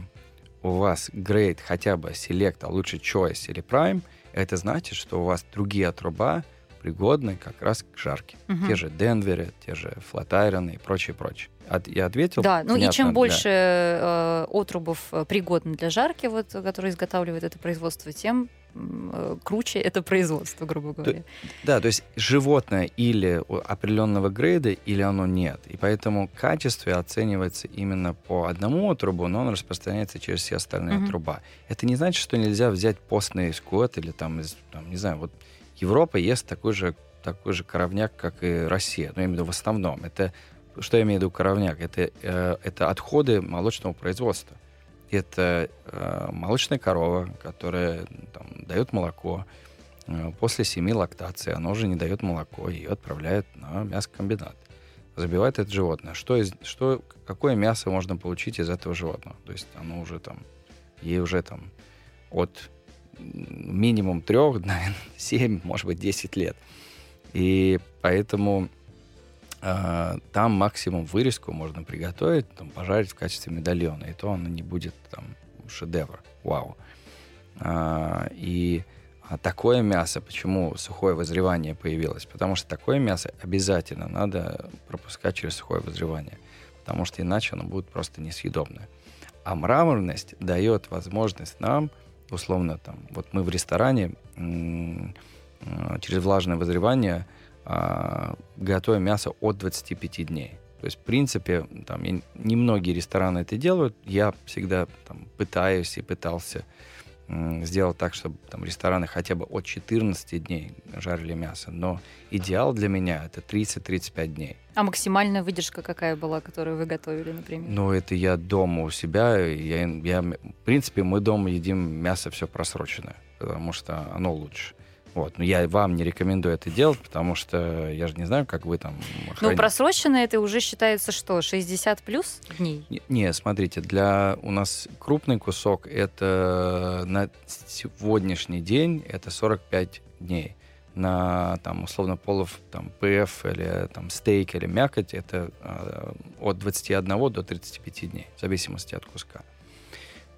у вас грейд хотя бы Select, а лучше Choice или Prime, это значит, что у вас другие отруба пригодны как раз к жарке. Угу. Те же Денверы, те же Флатайроны и прочее, прочее. От, я ответил? Да, ну и чем больше да. э, отрубов э, пригодны для жарки, вот, которые изготавливает это производство, тем Э, круче это производство, грубо говоря. То, да, то есть животное или определенного грейда, или оно нет. И поэтому качество оценивается именно по одному отрубу, но он распространяется через все остальные mm-hmm. отруба. Это не значит, что нельзя взять постный скот или там, из, там, не знаю, вот Европа ест такой же, такой же коровняк, как и Россия. Ну, я имею в виду в основном. Это, что я имею в виду коровняк? Это, э, это отходы молочного производства. это э, молочная корова, которая там, дает молоко. Э, после семи лактаций оно уже не дает молоко, ее отправляют на мясокомбинат. Забивает это животное. Что из, что, какое мясо можно получить из этого животного? То есть оно уже там, ей уже там от минимум трех, наверное, семь, может быть, десять лет. И поэтому э, там максимум вырезку можно приготовить, там, пожарить в качестве медальона, и то оно не будет там шедевр, вау. А, и а такое мясо, почему сухое вызревание появилось? Потому что такое мясо обязательно надо пропускать через сухое вызревание, потому что иначе оно будет просто несъедобное. А мраморность дает возможность нам, условно, там, вот мы в ресторане через влажное вызревание а, готовим мясо от 25 дней. То есть, в принципе, там, немногие рестораны это делают. Я всегда там, пытаюсь и пытался сделать так, чтобы там рестораны хотя бы от 14 дней жарили мясо. Но идеал для меня это 30-35 дней. А максимальная выдержка какая была, которую вы готовили, например? Ну, это я дома у себя. Я, я, в принципе, мы дома едим мясо все просроченное, потому что оно лучше. Вот. Но я вам не рекомендую это делать, потому что я же не знаю, как вы там... Ну, просроченное это уже считается что, 60 плюс дней? Не, не, смотрите, для у нас крупный кусок это на сегодняшний день это 45 дней. На там условно полов там ПФ или там стейк или мякоть это э, от 21 до 35 дней, в зависимости от куска.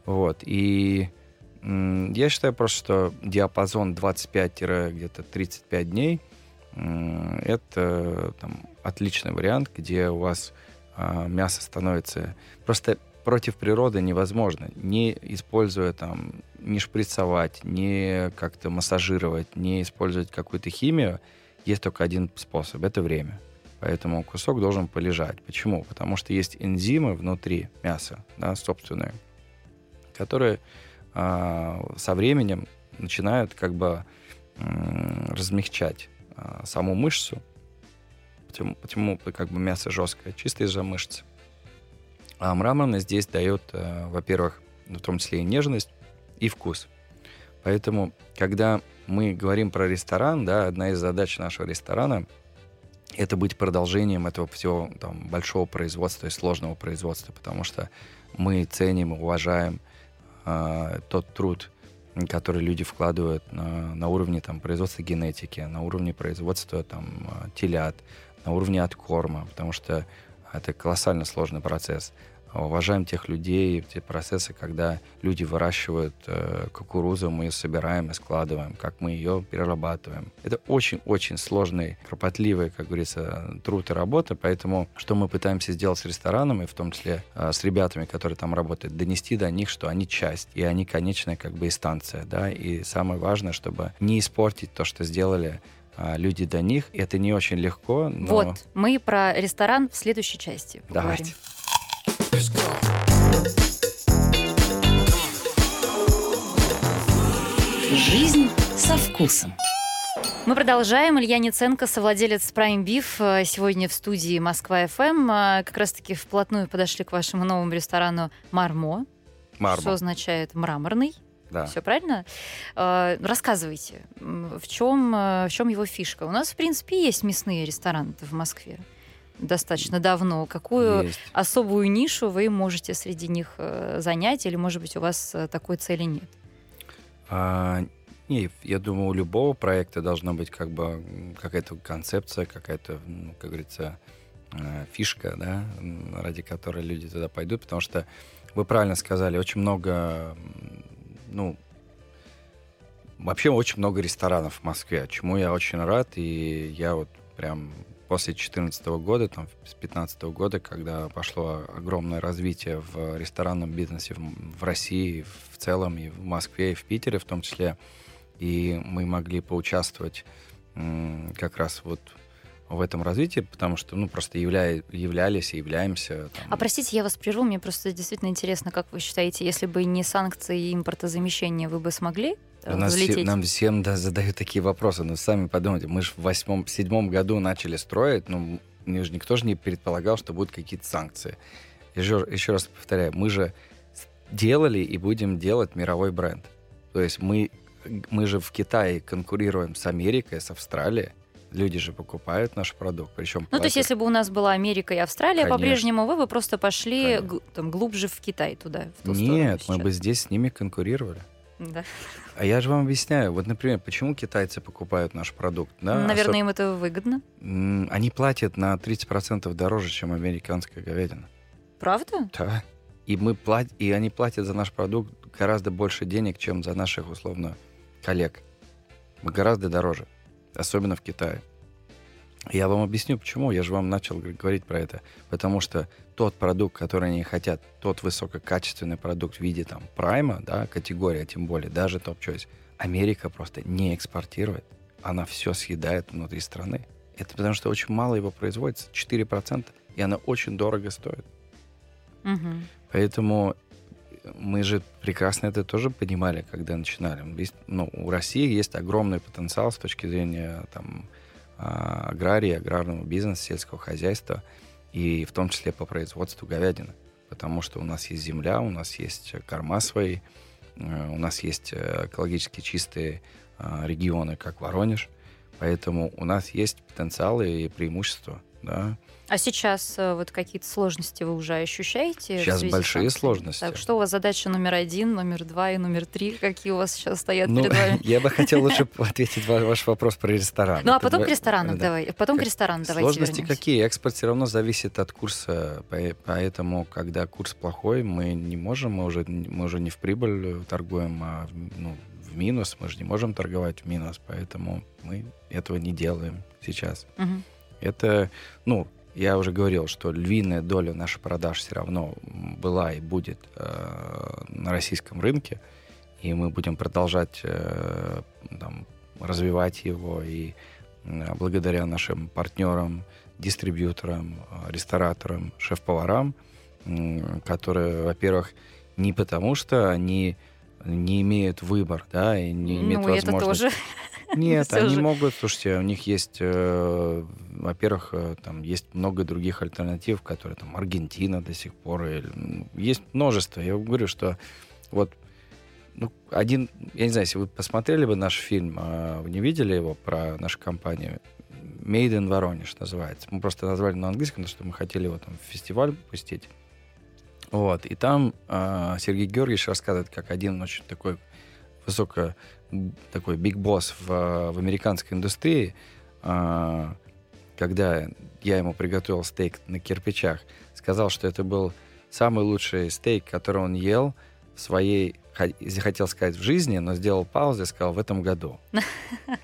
Вот. И я считаю просто, что диапазон 25-где-то 35 дней это там, отличный вариант, где у вас а, мясо становится... Просто против природы невозможно, не используя там, не шприцовать, не как-то массажировать, не использовать какую-то химию. Есть только один способ — это время. Поэтому кусок должен полежать. Почему? Потому что есть энзимы внутри мяса, да, собственные, которые со временем начинают как бы размягчать а, саму мышцу, почему, почему как бы мясо жесткое, чисто из-за мышцы. А мраморный здесь дает, э, во-первых, в том числе и нежность, и вкус. Поэтому, когда мы говорим про ресторан, да, одна из задач нашего ресторана — это быть продолжением этого всего там, большого производства и сложного производства, потому что мы ценим, уважаем а, тот труд, который люди вкладывают на, на уровне там, производства генетики, на уровне производства там, а, телят, на уровне откорма, потому что это колоссально сложный процесс уважаем тех людей, те процессы, когда люди выращивают э, кукурузу, мы ее собираем и складываем, как мы ее перерабатываем. Это очень-очень сложный, кропотливый, как говорится, труд и работа, поэтому что мы пытаемся сделать с рестораном, и в том числе э, с ребятами, которые там работают, донести до них, что они часть, и они конечная как бы инстанция, да, и самое важное, чтобы не испортить то, что сделали э, люди до них. Это не очень легко. Но... Вот, мы про ресторан в следующей части поговорим. Давайте. Жизнь со вкусом. Мы продолжаем. Илья Ниценко, совладелец Prime Beef, сегодня в студии Москва FM. Как раз-таки вплотную подошли к вашему новому ресторану Мармо. Мармо. Что означает мраморный. Да. Все правильно? А, рассказывайте, в чем, в чем его фишка? У нас, в принципе, есть мясные рестораны в Москве достаточно давно. Какую Есть. особую нишу вы можете среди них э, занять, или, может быть, у вас э, такой цели нет? А, не, я думаю, у любого проекта должна быть как бы какая-то концепция, какая-то, ну, как говорится, э, фишка, да, ради которой люди туда пойдут, потому что вы правильно сказали, очень много, ну, вообще очень много ресторанов в Москве, чему я очень рад, и я вот прям после 2014 года, там, с 2015 года, когда пошло огромное развитие в ресторанном бизнесе в, России в целом, и в Москве, и в Питере в том числе, и мы могли поучаствовать как раз вот в этом развитии, потому что, ну, просто явля... являлись и являемся. Там... А простите, я вас прерву, мне просто действительно интересно, как вы считаете, если бы не санкции и импортозамещение, вы бы смогли у нас все, нам всем да, задают такие вопросы. Но сами подумайте, мы же в восьмом, седьмом году начали строить, ну, мне же никто же не предполагал, что будут какие-то санкции. Еще, еще раз повторяю, мы же делали и будем делать мировой бренд. То есть мы, мы же в Китае конкурируем с Америкой, с Австралией. Люди же покупают наш продукт, причем Ну, то есть, если бы у нас была Америка и Австралия, Конечно. по-прежнему вы бы просто пошли г- там, глубже в Китай туда, в сторону Нет, мы сейчас. бы здесь с ними конкурировали. Да. А я же вам объясняю. Вот, например, почему китайцы покупают наш продукт? Да? Наверное, Особ- им это выгодно. Они платят на 30% дороже, чем американская говядина. Правда? Да. И, мы плат... и они платят за наш продукт гораздо больше денег, чем за наших, условно, коллег. Мы гораздо дороже. Особенно в Китае. Я вам объясню, почему. Я же вам начал говорить про это. Потому что тот продукт, который они хотят, тот высококачественный продукт в виде там прайма, да, категория, тем более, даже топ-чойс, Америка просто не экспортирует. Она все съедает внутри страны. Это потому что очень мало его производится, 4%, и она очень дорого стоит. Мгм. Поэтому мы же прекрасно это тоже понимали, когда начинали. Есть- ну, у России есть огромный потенциал с точки зрения там, а, аграрии, аграрного бизнеса, сельского хозяйства, и в том числе по производству говядины. Потому что у нас есть земля, у нас есть корма свои, э, у нас есть э, экологически чистые регионы, как Воронеж. Поэтому у нас есть потенциалы и преимущества. Да? А сейчас э, вот какие-то сложности вы уже ощущаете? Сейчас с большие санкциями? сложности. Так, что у вас задача номер один, номер два и номер три? Какие у вас сейчас стоят Ну, перед вами? я бы хотел лучше ответить ва- ваш вопрос про ресторан. Ну, а потом к ресторанам да. давай. Потом к ресторанам давайте Сложности какие? Экспорт все равно зависит от курса, по- поэтому, когда курс плохой, мы не можем, мы уже, мы уже не в прибыль торгуем, а в, ну, в минус, мы же не можем торговать в минус, поэтому мы этого не делаем сейчас. Это, ну, я уже говорил, что львиная доля наших продаж все равно была и будет э, на российском рынке, и мы будем продолжать э, там, развивать его, и э, благодаря нашим партнерам, дистрибьюторам, э, рестораторам, шеф-поварам, м, которые, во-первых, не потому что они не имеют выбор, да, и не имеют Ну, возможность. Нет, они же. могут, слушайте, у них есть, э, во-первых, э, там есть много других альтернатив, которые там Аргентина до сих пор, и, м, есть множество. Я говорю, что вот ну, один, я не знаю, если вы посмотрели бы наш фильм, а вы не видели его про нашу компанию, Made in Воронеж называется. Мы просто назвали на английском, потому что мы хотели его там в фестиваль пустить. Вот, и там а, Сергей Георгиевич рассказывает, как один очень такой высоко такой биг босс в, в американской индустрии, а, когда я ему приготовил стейк на кирпичах, сказал, что это был самый лучший стейк, который он ел в своей, хотел сказать, в жизни, но сделал паузу и сказал в этом году.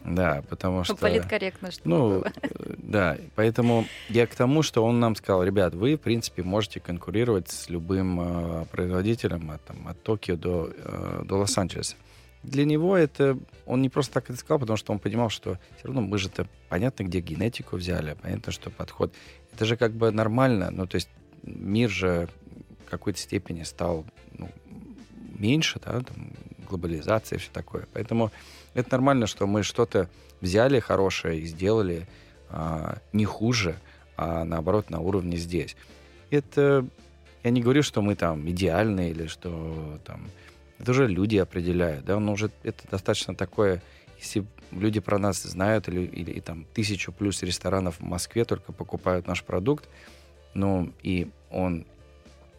Да, потому что... Политкорректно, что Ну, э, да, поэтому я к тому, что он нам сказал, ребят, вы, в принципе, можете конкурировать с любым э, производителем от, там, от Токио до, э, до Лос-Анджелеса. Для него это... Он не просто так это сказал, потому что он понимал, что все равно мы же-то понятно, где генетику взяли, понятно, что подход. Это же как бы нормально. Ну, то есть мир же в какой-то степени стал ну, меньше, да, там, глобализация и все такое. Поэтому это нормально, что мы что-то взяли хорошее и сделали а, не хуже, а наоборот на уровне здесь. Это я не говорю, что мы там идеальны или что там это уже люди определяют, да, но уже это достаточно такое, если люди про нас знают или, или и там тысячу плюс ресторанов в Москве только покупают наш продукт, ну и он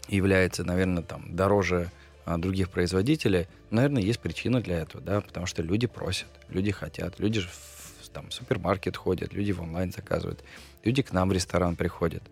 является, наверное, там дороже а, других производителей, наверное, есть причина для этого, да, потому что люди просят, люди хотят, люди же в там, супермаркет ходят, люди в онлайн заказывают, люди к нам в ресторан приходят,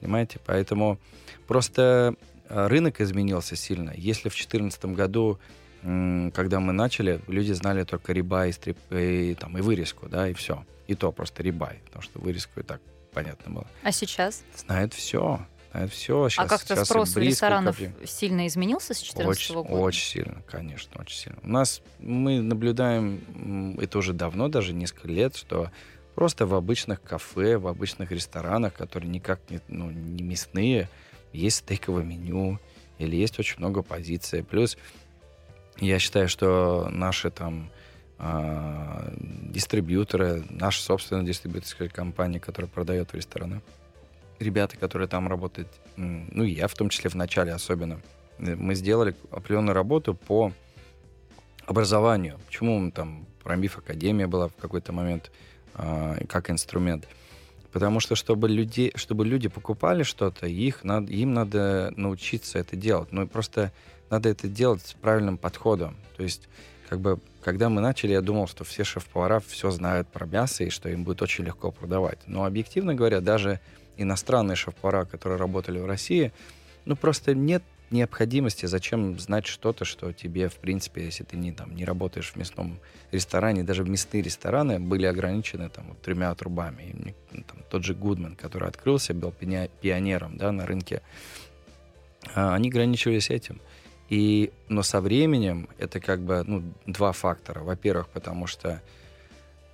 понимаете? Поэтому просто рынок изменился сильно. Если в 2014 году, когда мы начали, люди знали только рибай и, стрип, и, там, и вырезку, да, и все. И то просто рибай, потому что вырезку и так понятно было. А сейчас? Знают все, знают все. а как-то спрос у ресторанов сильно изменился с 2014 Очень, года? очень сильно, конечно, очень сильно. У нас мы наблюдаем, это уже давно, даже несколько лет, что просто в обычных кафе, в обычных ресторанах, которые никак не, ну, не мясные, есть стейковое меню или есть очень много позиций. Плюс я считаю, что наши там а, дистрибьюторы, наша собственная дистрибьюторская компания, которая продает в рестораны, ребята, которые там работают, ну я в том числе в начале особенно, Мы сделали определенную работу по образованию. Почему там Промбиф Академия была в какой-то момент э, как инструмент? Потому что чтобы люди, чтобы люди покупали что-то, их надо, им надо научиться это делать. Ну, просто надо это делать с правильным подходом. То есть, как бы, когда мы начали, я думал, что все шеф-повара все знают про мясо и что им будет очень легко продавать. Но объективно говоря, даже иностранные шеф-повара, которые работали в России, ну, просто нет необходимости, зачем знать что-то, что тебе, в принципе, если ты не, там, не работаешь в мясном ресторане, даже мясные рестораны были ограничены там, вот, тремя трубами. И, ну, там, тот же Гудман, который открылся, был пионером да, на рынке, а, они ограничивались этим. И, но со временем это как бы ну, два фактора. Во-первых, потому что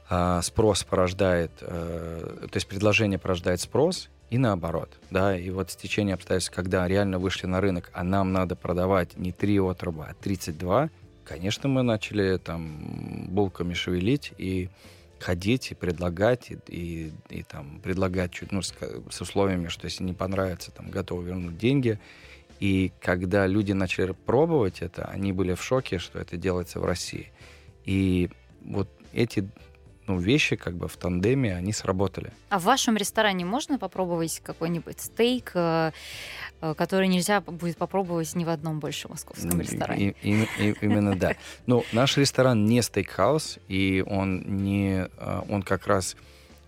э, спрос порождает, э, то есть предложение порождает спрос, и наоборот, да, и вот стечение обстоятельств, когда реально вышли на рынок, а нам надо продавать не 3 отруба, а 32, конечно, мы начали там булками шевелить и ходить и предлагать, и, и, и там предлагать чуть, ну, с, с условиями, что если не понравится, там, готовы вернуть деньги. И когда люди начали пробовать это, они были в шоке, что это делается в России. И вот эти ну, вещи как бы в тандеме, они сработали. А в вашем ресторане можно попробовать какой-нибудь стейк, э, э, который нельзя будет попробовать ни в одном больше московском ресторане? И, и, и, именно да. Ну, наш ресторан не стейкхаус, и он не, э, он как раз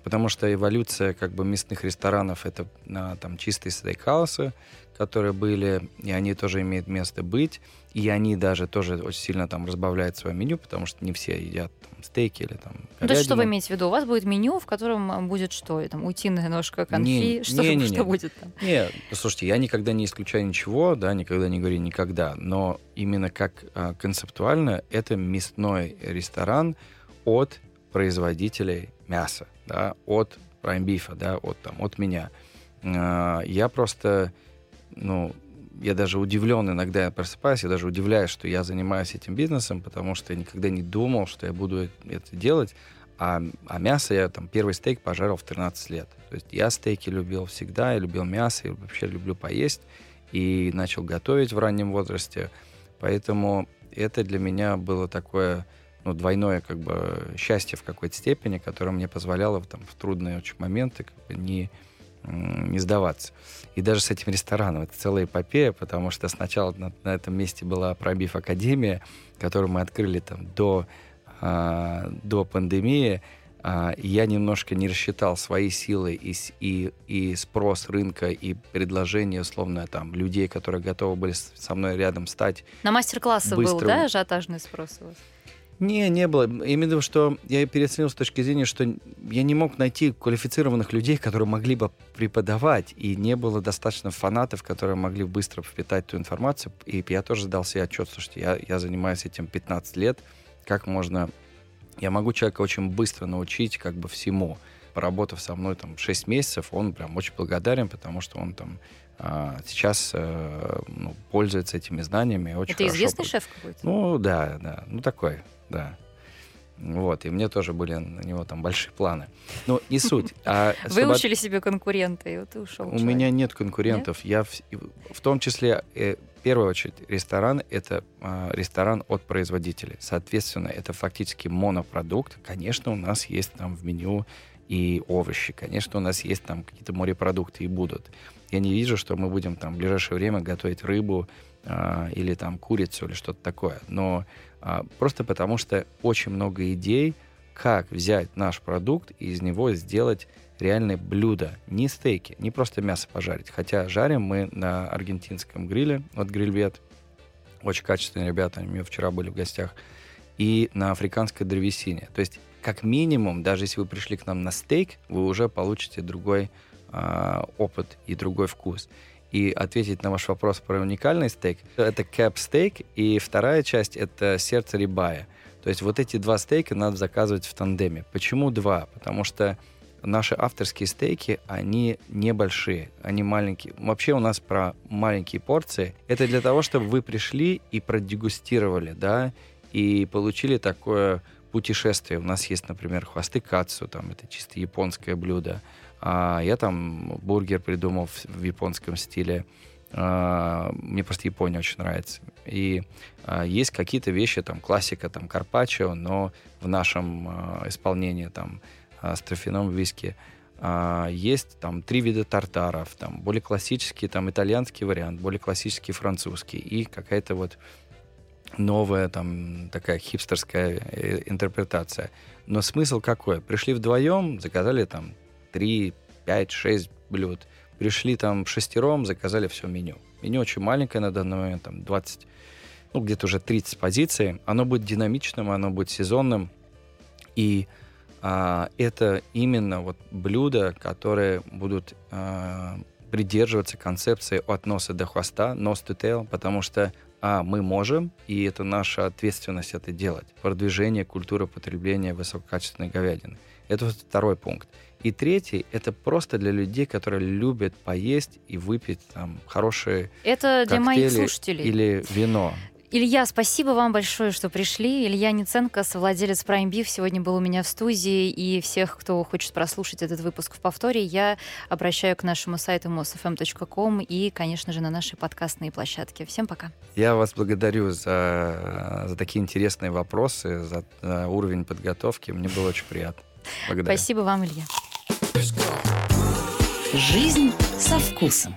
потому что эволюция как бы мясных ресторанов это на там чистые стейкхаусы, которые были, и они тоже имеют место быть, и они даже тоже очень сильно там разбавляют свое меню, потому что не все едят там, стейки или там Ну, то что вы имеете в виду? У вас будет меню, в котором будет что? Там утиная ножка, конфи? Не, что, не, не, что не. будет там? Нет, слушайте, я никогда не исключаю ничего, да, никогда не говорю никогда, но именно как а, концептуально это мясной ресторан от производителей мяса, да, от праймбифа, да, от, там, от меня. А, я просто ну, я даже удивлен иногда, я просыпаюсь, я даже удивляюсь, что я занимаюсь этим бизнесом, потому что я никогда не думал, что я буду это делать. А, а мясо я там первый стейк пожарил в 13 лет. То есть я стейки любил всегда, я любил мясо, я вообще люблю поесть. И начал готовить в раннем возрасте. Поэтому это для меня было такое ну, двойное как бы счастье в какой-то степени, которое мне позволяло там, в трудные очень моменты как бы, не, не сдаваться. И даже с этим рестораном это целая эпопея, потому что сначала на, на этом месте была пробив академия, которую мы открыли там до, а, до пандемии. А, я немножко не рассчитал свои силы и, и, и спрос рынка, и предложение, условно, там, людей, которые готовы были со мной рядом стать. На мастер-классы был, да, ажиотажный спрос у вас? Не, не было. Именно что я переоценил с точки зрения, что я не мог найти квалифицированных людей, которые могли бы преподавать, и не было достаточно фанатов, которые могли быстро впитать ту информацию. И я тоже дал себе отчет, слушайте, я, я занимаюсь этим 15 лет, как можно... Я могу человека очень быстро научить как бы всему. Поработав со мной там 6 месяцев, он прям очень благодарен, потому что он там а, сейчас э, ну, пользуется этими знаниями. Очень Это известный шеф какой-то? Ну, да, да. Ну, такой да. Вот, и мне тоже были на него там большие планы. Но не суть. А Выучили себе конкурента, и вот и ушел. У человек. меня нет конкурентов. Нет? Я в, в том числе, э, в первую очередь, ресторан — это э, ресторан от производителей. Соответственно, это фактически монопродукт. Конечно, у нас есть там в меню и овощи. Конечно, у нас есть там какие-то морепродукты и будут. Я не вижу, что мы будем там в ближайшее время готовить рыбу э, или там курицу или что-то такое. Но просто потому что очень много идей, как взять наш продукт и из него сделать реальное блюдо. Не стейки, не просто мясо пожарить. Хотя жарим мы на аргентинском гриле от Грильвет. Очень качественные ребята, они у меня вчера были в гостях. И на африканской древесине. То есть, как минимум, даже если вы пришли к нам на стейк, вы уже получите другой э, опыт и другой вкус и ответить на ваш вопрос про уникальный стейк, это кэп стейк, и вторая часть — это сердце рибая. То есть вот эти два стейка надо заказывать в тандеме. Почему два? Потому что наши авторские стейки, они небольшие, они маленькие. Вообще у нас про маленькие порции. Это для того, чтобы вы пришли и продегустировали, да, и получили такое путешествие. У нас есть, например, хвосты кацу, там это чисто японское блюдо. А я там бургер придумал в, японском стиле. А, мне просто Япония очень нравится. И а, есть какие-то вещи, там, классика, там, карпаччо, но в нашем а, исполнении, там, с трофяном виски, есть там три вида тартаров, там более классический, там итальянский вариант, более классический французский и какая-то вот новая там такая хипстерская э, интерпретация. Но смысл какой? Пришли вдвоем, заказали там 3, 5, 6 блюд. Пришли там шестером, заказали все меню. Меню очень маленькое на данный момент, там 20, ну где-то уже 30 позиций. Оно будет динамичным, оно будет сезонным. И а, это именно вот блюда, которые будут а, придерживаться концепции от носа до хвоста, nose to tail, потому что а мы можем, и это наша ответственность это делать. Продвижение культуры потребления высококачественной говядины. Это второй пункт. И третий — это просто для людей, которые любят поесть и выпить там хорошие Это для моих слушателей. Или вино. Илья, спасибо вам большое, что пришли. Илья Ниценко, совладелец Prime Beef, сегодня был у меня в студии. И всех, кто хочет прослушать этот выпуск в повторе, я обращаю к нашему сайту mosfm.com и, конечно же, на наши подкастные площадки. Всем пока. Я вас благодарю за, за такие интересные вопросы, за, за уровень подготовки. Мне было очень приятно. Благодарю. Спасибо вам, Илья. Жизнь со вкусом.